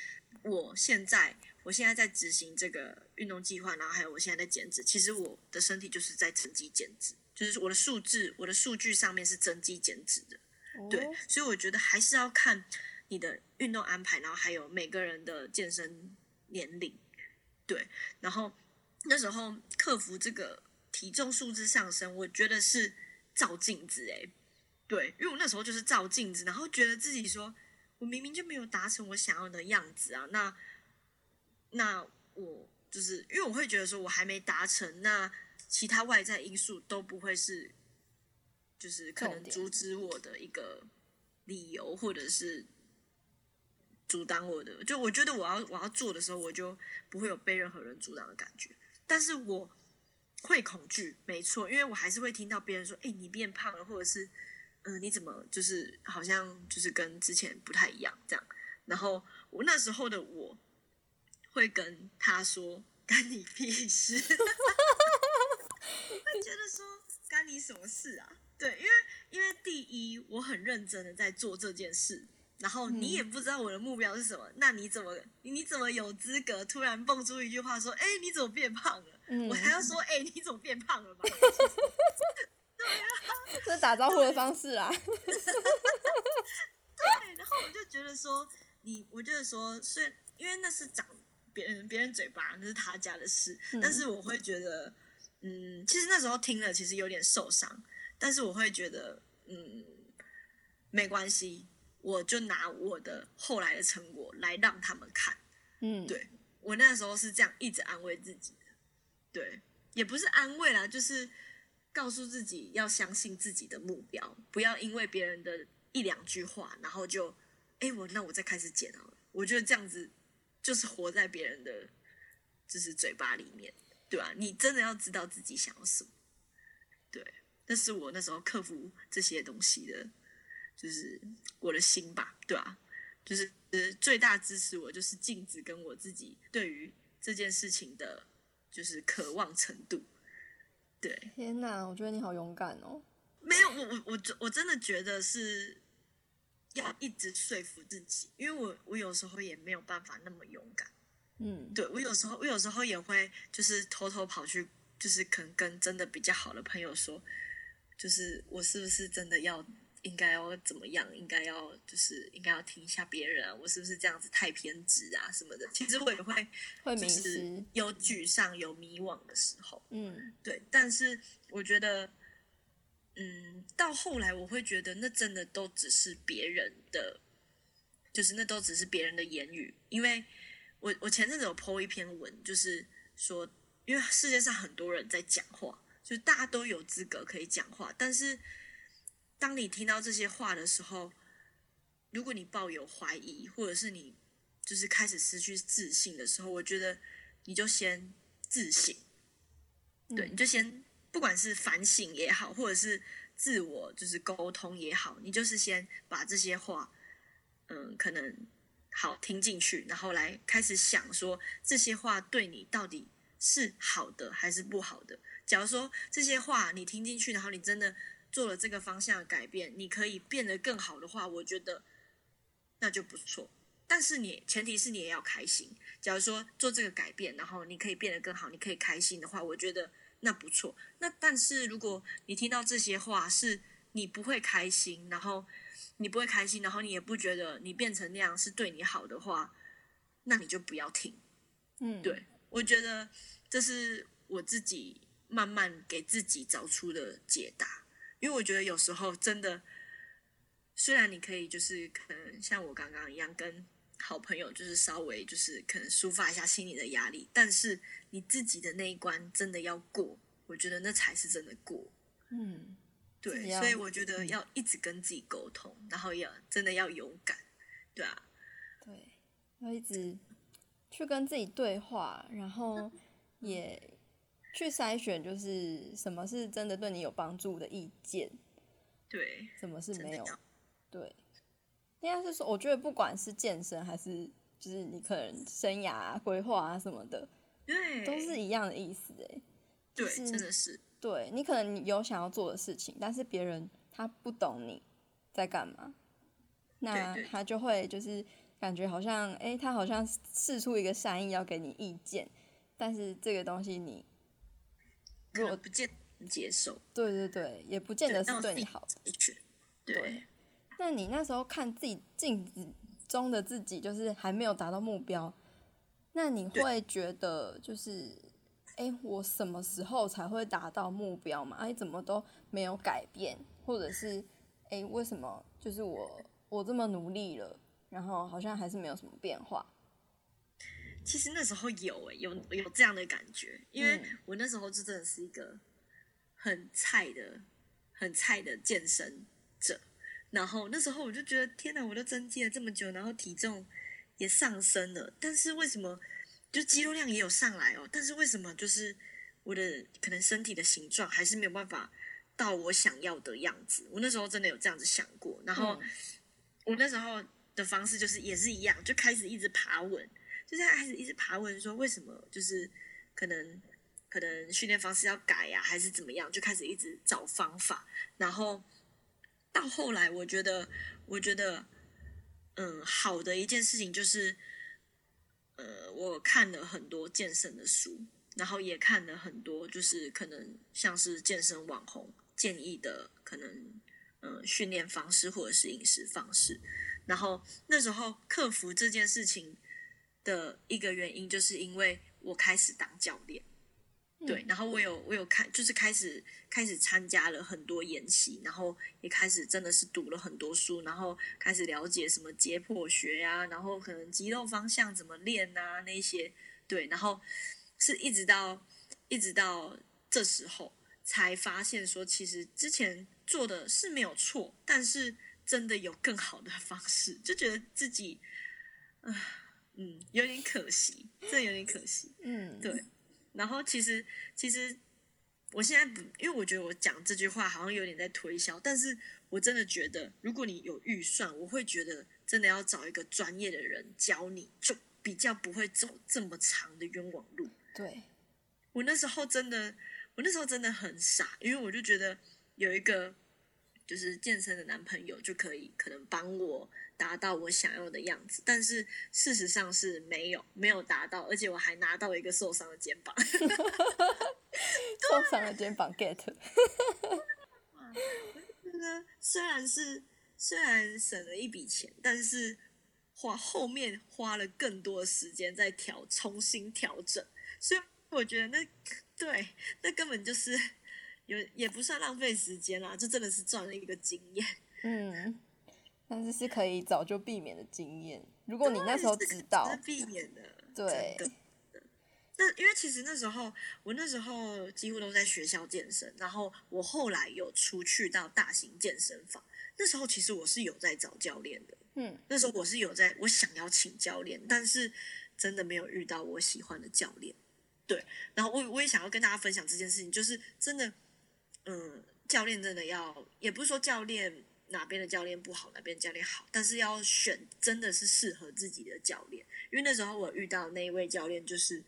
我现在我现在在执行这个运动计划，然后还有我现在在减脂，其实我的身体就是在增肌减脂，就是我的数字、我的数据上面是增肌减脂的。对，所以我觉得还是要看你的运动安排，然后还有每个人的健身。年龄，对，然后那时候克服这个体重数字上升，我觉得是照镜子，哎，对，因为我那时候就是照镜子，然后觉得自己说，我明明就没有达成我想要的样子啊，那那我就是因为我会觉得说我还没达成，那其他外在因素都不会是，就是可能阻止我的一个理由，或者是阻挡我的。就我觉得我要我要做的时候，我就不会有被任何人阻挡的感觉。但是我会恐惧，没错，因为我还是会听到别人说：“哎，你变胖了，或者是。”嗯，你怎么就是好像就是跟之前不太一样这样？然后我那时候的我会跟他说：“干你屁事！(laughs) ”会觉得说：“干你什么事啊？”对，因为因为第一，我很认真的在做这件事，然后你也不知道我的目标是什么，那你怎么你怎么有资格突然蹦出一句话说：“哎，你怎么变胖了？”我还要说：“哎，你怎么变胖了吧？” (laughs) (laughs) (laughs) 这是打招呼的方式啊。(laughs) 对，然后我就觉得说，你，我就是说，虽然因为那是长别人别人嘴巴，那是他家的事，但是我会觉得，嗯，其实那时候听了，其实有点受伤，但是我会觉得，嗯，没关系，我就拿我的后来的成果来让他们看。嗯，对我那时候是这样一直安慰自己的，对，也不是安慰啦，就是。告诉自己要相信自己的目标，不要因为别人的一两句话，然后就，哎，我那我再开始减好了。我觉得这样子就是活在别人的就是嘴巴里面，对吧？你真的要知道自己想要什么，对。那是我那时候克服这些东西的，就是我的心吧，对吧？就是，最大支持我就是镜子跟我自己对于这件事情的，就是渴望程度。对，天哪，我觉得你好勇敢哦！没有，我我我我真的觉得是要一直说服自己，因为我我有时候也没有办法那么勇敢。嗯，对我有时候我有时候也会就是偷偷跑去，就是可能跟真的比较好的朋友说，就是我是不是真的要。应该要怎么样？应该要就是应该要听一下别人啊！我是不是这样子太偏执啊？什么的？其实我也会 (laughs) 会迷失，有沮丧、有迷惘的时候。嗯，对。但是我觉得，嗯，到后来我会觉得，那真的都只是别人的，就是那都只是别人的言语。因为我我前阵子有 po 一篇文，就是说，因为世界上很多人在讲话，就是大家都有资格可以讲话，但是。当你听到这些话的时候，如果你抱有怀疑，或者是你就是开始失去自信的时候，我觉得你就先自省，对，你就先不管是反省也好，或者是自我就是沟通也好，你就是先把这些话，嗯，可能好听进去，然后来开始想说这些话对你到底是好的还是不好的。假如说这些话你听进去，然后你真的。做了这个方向的改变，你可以变得更好的话，我觉得那就不错。但是你前提是你也要开心。假如说做这个改变，然后你可以变得更好，你可以开心的话，我觉得那不错。那但是如果你听到这些话是你不会开心，然后你不会开心，然后你也不觉得你变成那样是对你好的话，那你就不要听。嗯，对，我觉得这是我自己慢慢给自己找出的解答。因为我觉得有时候真的，虽然你可以就是可能像我刚刚一样跟好朋友就是稍微就是可能抒发一下心里的压力，但是你自己的那一关真的要过，我觉得那才是真的过。嗯，对，所以我觉得要一直跟自己沟通，然后要真的要勇敢，对啊，对，要一直去跟自己对话，然后也。去筛选，就是什么是真的对你有帮助的意见，对，什么是没有，对，应该是说，我觉得不管是健身还是就是你可能生涯规划啊什么的，对，都是一样的意思，哎，对，真的是，对你可能有想要做的事情，但是别人他不懂你在干嘛，那他就会就是感觉好像，哎，他好像试出一个善意要给你意见，但是这个东西你。如果不见接受，对对对，也不见得是对你好的。对，那你那时候看自己镜子中的自己，就是还没有达到目标，那你会觉得就是，哎，我什么时候才会达到目标嘛？哎，怎么都没有改变，或者是，哎，为什么就是我我这么努力了，然后好像还是没有什么变化。其实那时候有诶、有有这样的感觉，因为嗯我那时候就真的是一个很菜的、很菜的健身者。然后那时候我就觉得，天哪，我都增肌了这么久，然后体重也上升了，但是为什么就肌肉量也有上来哦？但是为什么就是我的可能身体的形状还是没有办法到我想要的样子？我那时候真的有这样子想过，然后。嗯我那时候的方式就是也是一样，就开始一直爬文，就是开始一直爬问说为什么就是可能可能训练方式要改呀、还是怎么样，就开始一直找方法，然后到后来，我觉得我觉得嗯好的一件事情就是，呃，我看了很多健身的书，然后也看了很多就是可能像是健身网红建议的可能。嗯，训练方式或者是饮食方式，然后那时候克服这件事情的一个原因，就是因为我开始当教练，对，然后我有我有看，就是开始开始参加了很多研习，然后也开始真的是读了很多书，然后开始了解什么解剖学呀、然后可能肌肉方向怎么练啊那些，对，然后是一直到一直到这时候才发现说，其实之前做的是没有错，但是真的有更好的方式，就觉得自己，啊、嗯，有点可惜，真的有点可惜。嗯，对，然后其实其实我现在不，因为我觉得我讲这句话好像有点在推销，但是我真的觉得，如果你有预算，我会觉得真的要找一个专业的人教你，就比较不会走这么长的冤枉路。对，我那时候真的，我那时候真的很傻，因为我就觉得有一个就是健身的男朋友就可以可能帮我达到我想要的样子，但是事实上是没有没有达到，而且我还拿到一个受伤的肩膀。(laughs) (laughs) 受伤的肩膀 get，(laughs) 觉得虽然是虽然省了一笔钱，但是花后面花了更多的时间在调重新调整，所以我觉得那对那根本就是有也不算浪费时间啦，就真的是赚了一个经验。(laughs) 嗯，但是是可以早就避免的经验。如果你那时候知道是，避免的，对。那因为其实那时候我那时候几乎都在学校健身，然后我后来有出去到大型健身房。那时候其实我是有在找教练的，嗯，那时候我是有在，我想要请教练，但是真的没有遇到我喜欢的教练。对，然后我我也想要跟大家分享这件事情，就是真的，嗯，教练真的要，也不是说教练哪边的教练不好，哪边教练好，但是要选真的是适合自己的教练。因为那时候我遇到那一位教练，就是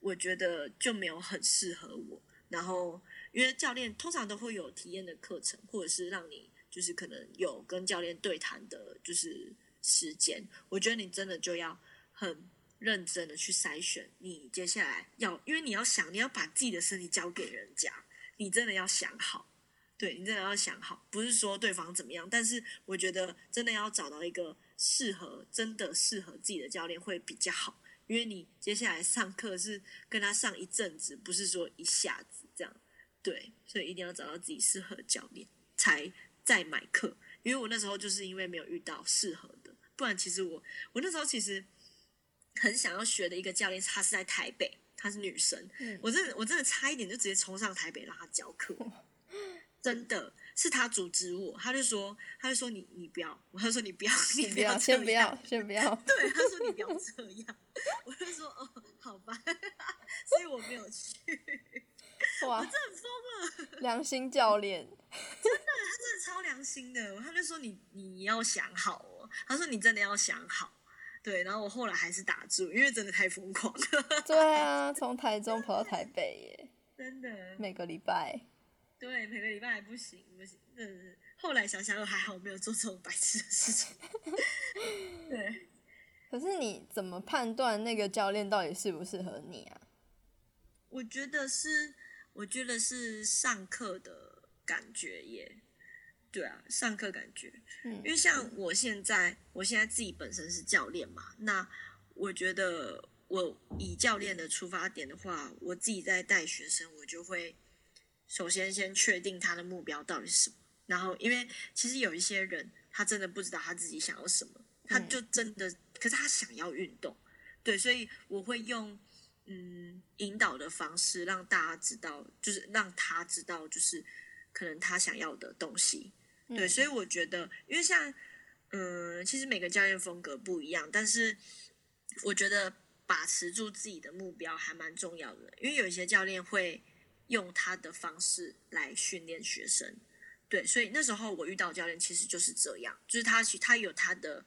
我觉得就没有很适合我。然后，因为教练通常都会有体验的课程，或者是让你就是可能有跟教练对谈的，就是时间。我觉得你真的就要很认真的去筛选你接下来要，因为你要想，你要把自己的身体交给人家，你真的要想好。对你真的要想好，不是说对方怎么样，但是我觉得真的要找到一个适合、真的适合自己的教练会比较好，因为你接下来上课是跟他上一阵子，不是说一下子这样。对，所以一定要找到自己适合的教练，才再买课。因为我那时候就是因为没有遇到适合的，不然其实我我那时候其实很想要学的一个教练，他是在台北，她是女生，嗯。我真的我真的差一点就直接冲上台北让她教课，(laughs) 真的是她阻止我，她就说她就说你你不要，我就说你不要，你不要，先不要，先不要。对，他说你不要这样，我就说哦，好吧，(laughs) 所以我没有去，(laughs) 哇，很疯了，良心教练，真的，他真的超良心的，他就说你你要想好哦，他说你真的要想好，对，然后我后来还是打住，因为真的太疯狂了，(laughs) 对啊，从台中跑到台北耶，(laughs) 真的，每个礼拜。对，每个礼拜还不行不行，真的是，后来想想又还好我没有做这种白痴的事情，(laughs) 对。可是你怎么判断那个教练到底适不适合你啊？我觉得是，我觉得是上课的感觉耶。对啊，上课感觉，嗯因为像我现在，我现在自己本身是教练嘛，那我觉得我以教练的出发点的话，我自己在带学生，我就会首先先确定他的目标到底是什么，然后因为其实有一些人他真的不知道他自己想要什么，他就真的，可是他想要运动，对，所以我会用嗯引导的方式让大家知道，就是让他知道，就是可能他想要的东西，对，所以我觉得，因为像嗯，其实每个教练风格不一样，但是我觉得把持住自己的目标还蛮重要的，因为有一些教练会用他的方式来训练学生。对，所以那时候我遇到教练其实就是这样，就是他他有他的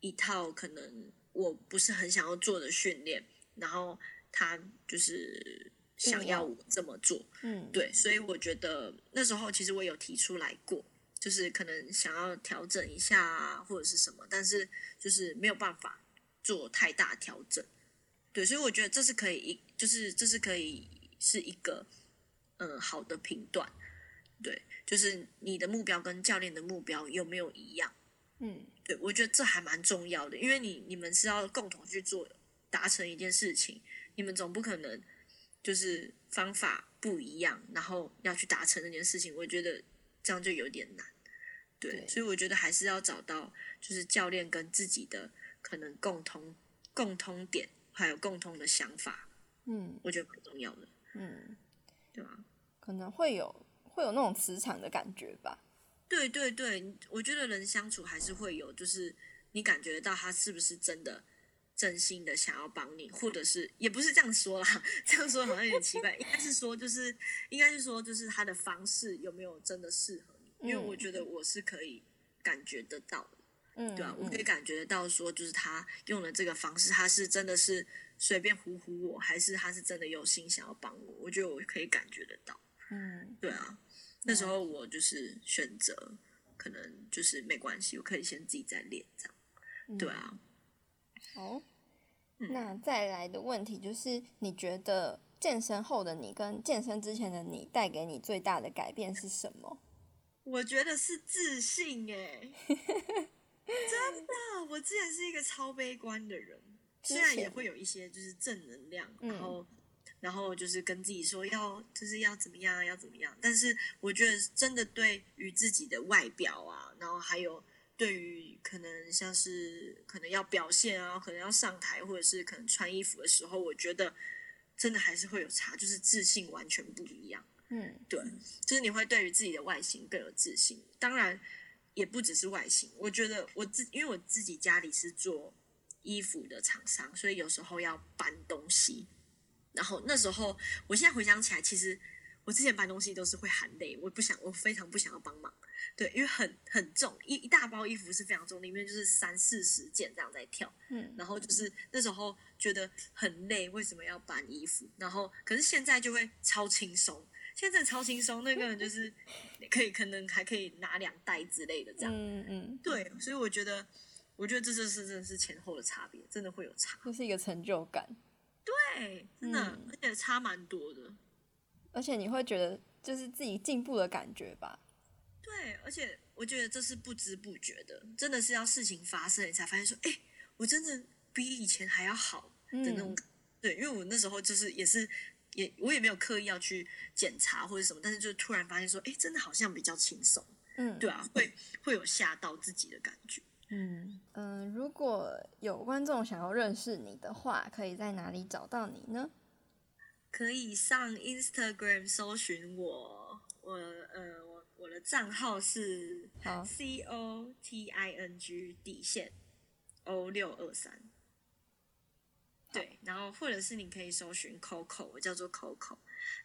一套可能我不是很想要做的训练，然后他就是想要我这么做，嗯，对，所以我觉得那时候其实我有提出来过，就是可能想要调整一下啊，或者是什么，但是就是没有办法做太大调整，对，所以我觉得这是可以一，就是这是可以是一个嗯好的评断，对。就是你的目标跟教练的目标有没有一样？嗯，对，我觉得这还蛮重要的，因为你你们是要共同去做达成一件事情，你们总不可能就是方法不一样，然后要去达成那件事情，我觉得这样就有点难。对，所以我觉得还是要找到就是教练跟自己的可能共同共通点，还有共同的想法。嗯，我觉得蛮重要的。嗯，对吧？可能会有。会有那种磁场的感觉吧？对对对，我觉得人相处还是会有，就是你感觉到他是不是真的真心的想要帮你，或者是也不是这样说啦，(laughs) 这样说好像有点奇怪，(laughs) 应该是说就是应该是说就是他的方式有没有真的适合你？因为我觉得我是可以感觉得到的，嗯，对啊，我可以感觉得到说就是他用了这个方式，他是真的是随便唬唬我，还是他是真的有心想要帮我？我觉得我可以感觉得到，嗯，对啊。那时候我就是选择，可能就是没关系，我可以先自己再练这样，对啊。好，那再来的问题就是，你觉得健身后的你跟健身之前的你带给你最大的改变是什么？我觉得是自信哎，(laughs) 真的，我之前是一个超悲观的人，虽然也会有一些就是正能量，然后。然后就是跟自己说要就是要怎么样要怎么样，但是我觉得真的对于自己的外表啊，然后还有对于可能像是可能要表现啊，可能要上台或者是可能穿衣服的时候，我觉得真的还是会有差，就是自信完全不一样。嗯，对，就是你会对于自己的外形更有自信。当然也不只是外形，我觉得我自因为我自己家里是做衣服的厂商，所以有时候要搬东西。然后那时候，我现在回想起来，其实我之前搬东西都是会喊累，我不想，我非常不想要帮忙，对，因为很很重，一一大包衣服是非常重，里面就是三四十件这样在跳，嗯，然后就是那时候觉得很累，为什么要搬衣服？然后可是现在就会超轻松，现在超轻松，那个人就是可以，可能还可以拿两袋之类的这样，嗯嗯，对，所以我觉得，我觉得这就是真的是前后的差别，真的会有差，就是一个成就感。对，真的，而且差蛮多的，而且你会觉得就是自己进步的感觉吧？对，而且我觉得这是不知不觉的，真的是要事情发生你才发现说，哎，我真的比以前还要好的那种。对，因为我那时候就是也是也我也没有刻意要去检查或者什么，但是就突然发现说，哎，真的好像比较轻松。嗯，对啊，会会有吓到自己的感觉。嗯嗯，如果有观众想要认识你的话，可以在哪里找到你呢？可以上 Instagram 搜寻我，我呃我我的账号是 C O T I N G 底线 O 六二三，对，然后或者是你可以搜寻 Coco，我叫做 Coco，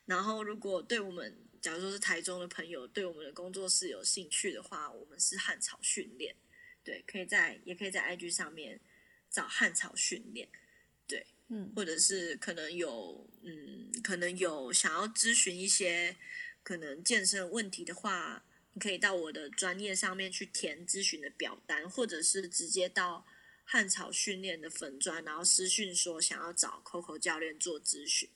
然后如果对我们假如说是台中的朋友，对我们的工作室有兴趣的话，我们是汉草训练。对，可以在也可以在 IG 上面找汉草训练，对，嗯，或者是可能有，嗯，可能有想要咨询一些可能健身问题的话，你可以到我的专业上面去填咨询的表单，或者是直接到汉草训练的粉砖，然后私讯说想要找 Coco 教练做咨询，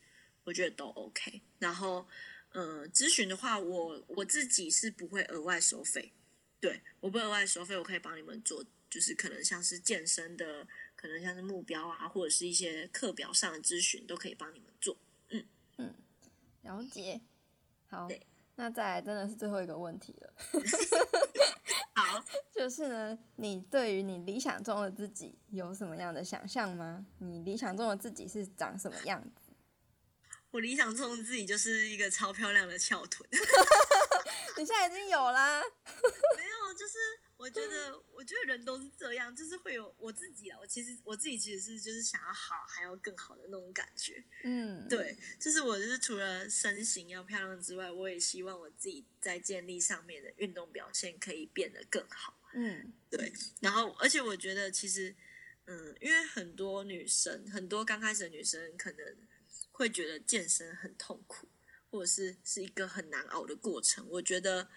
我觉得都 OK。然后，嗯，咨询的话，我我自己是不会额外收费。对，我不额外收费，我可以帮你们做，就是可能像是健身的，可能像是目标啊，或者是一些课表上的咨询，都可以帮你们做。嗯嗯，了解。好，那再来真的是最后一个问题了。(laughs) 好，就是呢，你对于你理想中的自己有什么样的想象吗？你理想中的自己是长什么样子？(laughs) 我理想中的自己就是一个超漂亮的翘臀。(laughs) 你现在已经有啦。没有，就是我觉得，我觉得人都是这样，就是会有我自己啊。我其实我自己其实是就是想要好，还要更好的那种感觉。嗯，对，就是我就是除了身形要漂亮之外，我也希望我自己在建立上面的运动表现可以变得更好。嗯，对。然后，而且我觉得其实，嗯，因为很多女生，很多刚开始的女生可能会觉得健身很痛苦，或者是是一个很难熬的过程。我觉得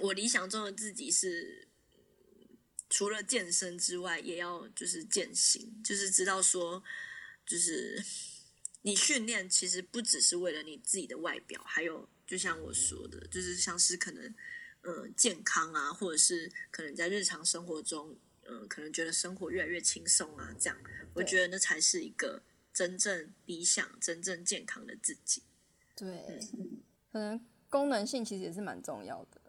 我理想中的自己是，除了健身之外，也要就是践行，就是知道说，就是你训练其实不只是为了你自己的外表，还有就像我说的，就是像是可能，嗯，健康啊，或者是可能在日常生活中，嗯，可能觉得生活越来越轻松啊，这样，我觉得那才是一个真正理想、真正健康的自己。对，可能功能性其实也是蛮重要的。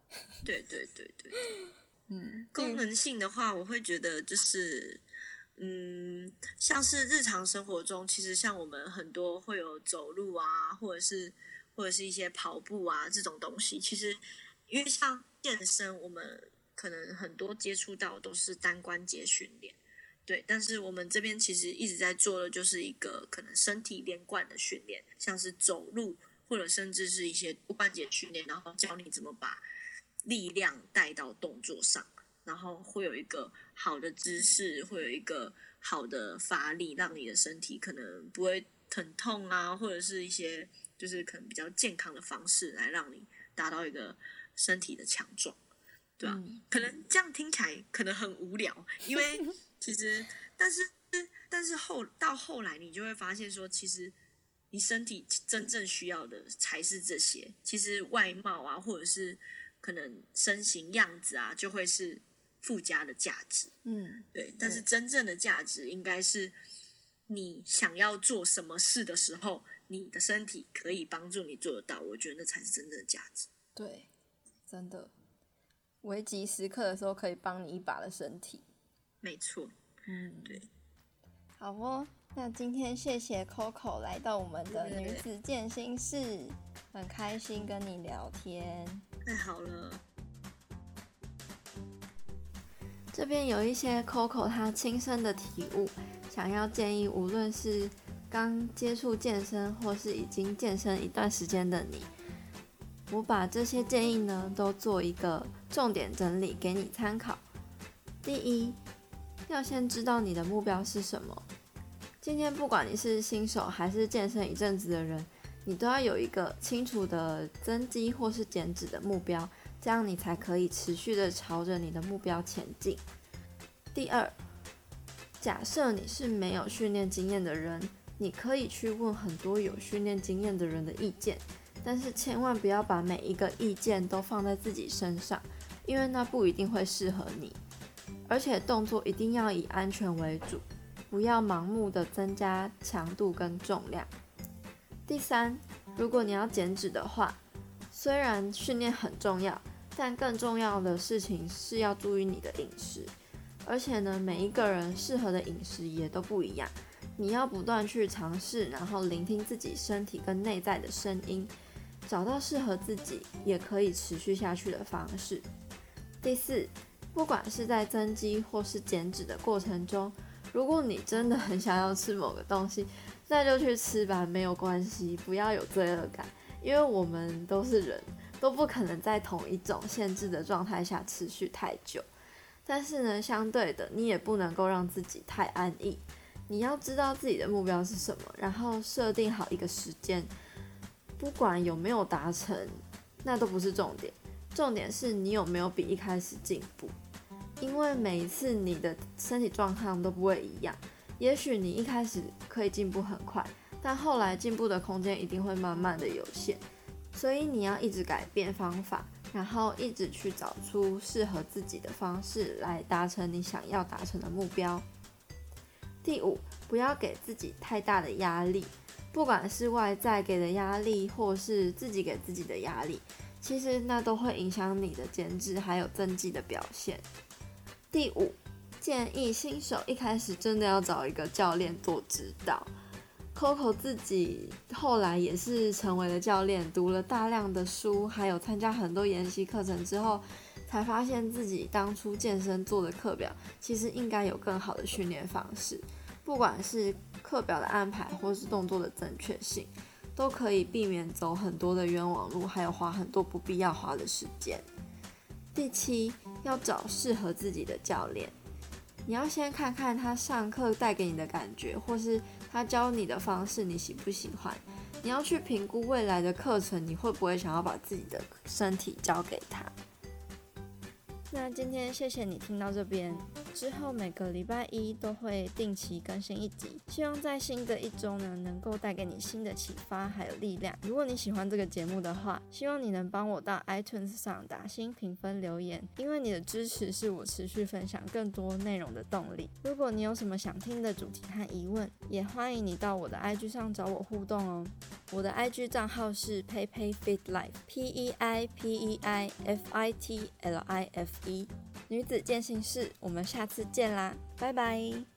对对对对，(laughs) 嗯，功能性的话，我会觉得就是，嗯，像是日常生活中，其实像我们很多会有走路啊，或者是或者是一些跑步啊这种东西，其实因为像健身，我们可能很多接触到都是单关节训练，对，但是我们这边其实一直在做的就是一个可能身体连贯的训练，像是走路，或者甚至是一些多关节训练，然后教你怎么把力量带到动作上，然后会有一个好的姿势，会有一个好的发力，让你的身体可能不会疼痛啊，或者是一些就是可能比较健康的方式来让你达到一个身体的强壮，对吧、嗯可能这样听起来可能很无聊，因为 (laughs) 其实但是但是后到后来你就会发现说，其实你身体真正需要的才是这些，其实外貌啊，或者是可能身形样子啊，就会是附加的价值。嗯，对，但是真正的价值应该是你想要做什么事的时候，你的身体可以帮助你做得到。我觉得那才是真正的价值。对，真的，危急时刻的时候可以帮你一把的身体。没错，嗯，对。好哦，那今天谢谢 Coco 来到我们的女子健心室，很开心跟你聊天。太好了。这边有一些 Coco 他亲身的体悟，想要建议，无论是刚接触健身或是已经健身一段时间的你，我把这些建议呢都做一个重点整理给你参考。第一，要先知道你的目标是什么。今天不管你是新手还是健身一阵子的人，你都要有一个清楚的增肌或是减脂的目标，这样你才可以持续的朝着你的目标前进。第二，假设你是没有训练经验的人，你可以去问很多有训练经验的人的意见，但是千万不要把每一个意见都放在自己身上，因为那不一定会适合你。而且动作一定要以安全为主，不要盲目的增加强度跟重量。第三，如果你要减脂的话，虽然训练很重要，但更重要的事情是要注意你的饮食。而且呢，每一个人适合的饮食也都不一样，你要不断去尝试，然后聆听自己身体跟内在的声音，找到适合自己也可以持续下去的方式。第四，不管是在增肌或是减脂的过程中，如果你真的很想要吃某个东西，那就去吃吧，没有关系，不要有罪恶感，因为我们都是人，都不可能在同一种限制的状态下持续太久。但是呢，相对的，你也不能够让自己太安逸。你要知道自己的目标是什么，然后设定好一个时间，不管有没有达成，那都不是重点。重点是你有没有比一开始进步，因为每一次你的身体状况都不会一样。也许你一开始可以进步很快，但后来进步的空间一定会慢慢的有限。所以你要一直改变方法，然后一直去找出适合自己的方式来达成你想要达成的目标。第五，不要给自己太大的压力。不管是外在给的压力，或是自己给自己的压力，其实那都会影响你的减脂还有增肌的表现。第五，建议新手一开始真的要找一个教练做指导。Coco 自己后来也是成为了教练，读了大量的书，还有参加很多研习课程之后，才发现自己当初健身做的课表其实应该有更好的训练方式，不管是课表的安排或是动作的正确性，都可以避免走很多的冤枉路，还有花很多不必要花的时间。第七，要找适合自己的教练。你要先看看他上课带给你的感觉，或是他教你的方式，你喜不喜欢？你要去评估未来的课程，你会不会想要把自己的身体交给他？那今天谢谢你听到这边，之后每个礼拜一都会定期更新一集，希望在新的一周呢，能够带给你新的启发还有力量。如果你喜欢这个节目的话，希望你能帮我到 iTunes 上打新评分留言，因为你的支持是我持续分享更多内容的动力。如果你有什么想听的主题和疑问，也欢迎你到我的 IG 上找我互动哦。我的 IG 账号是 PeiPeiFitLife，P E I P E I F I T L I F 一女子健心室，我们下次见啦，拜拜。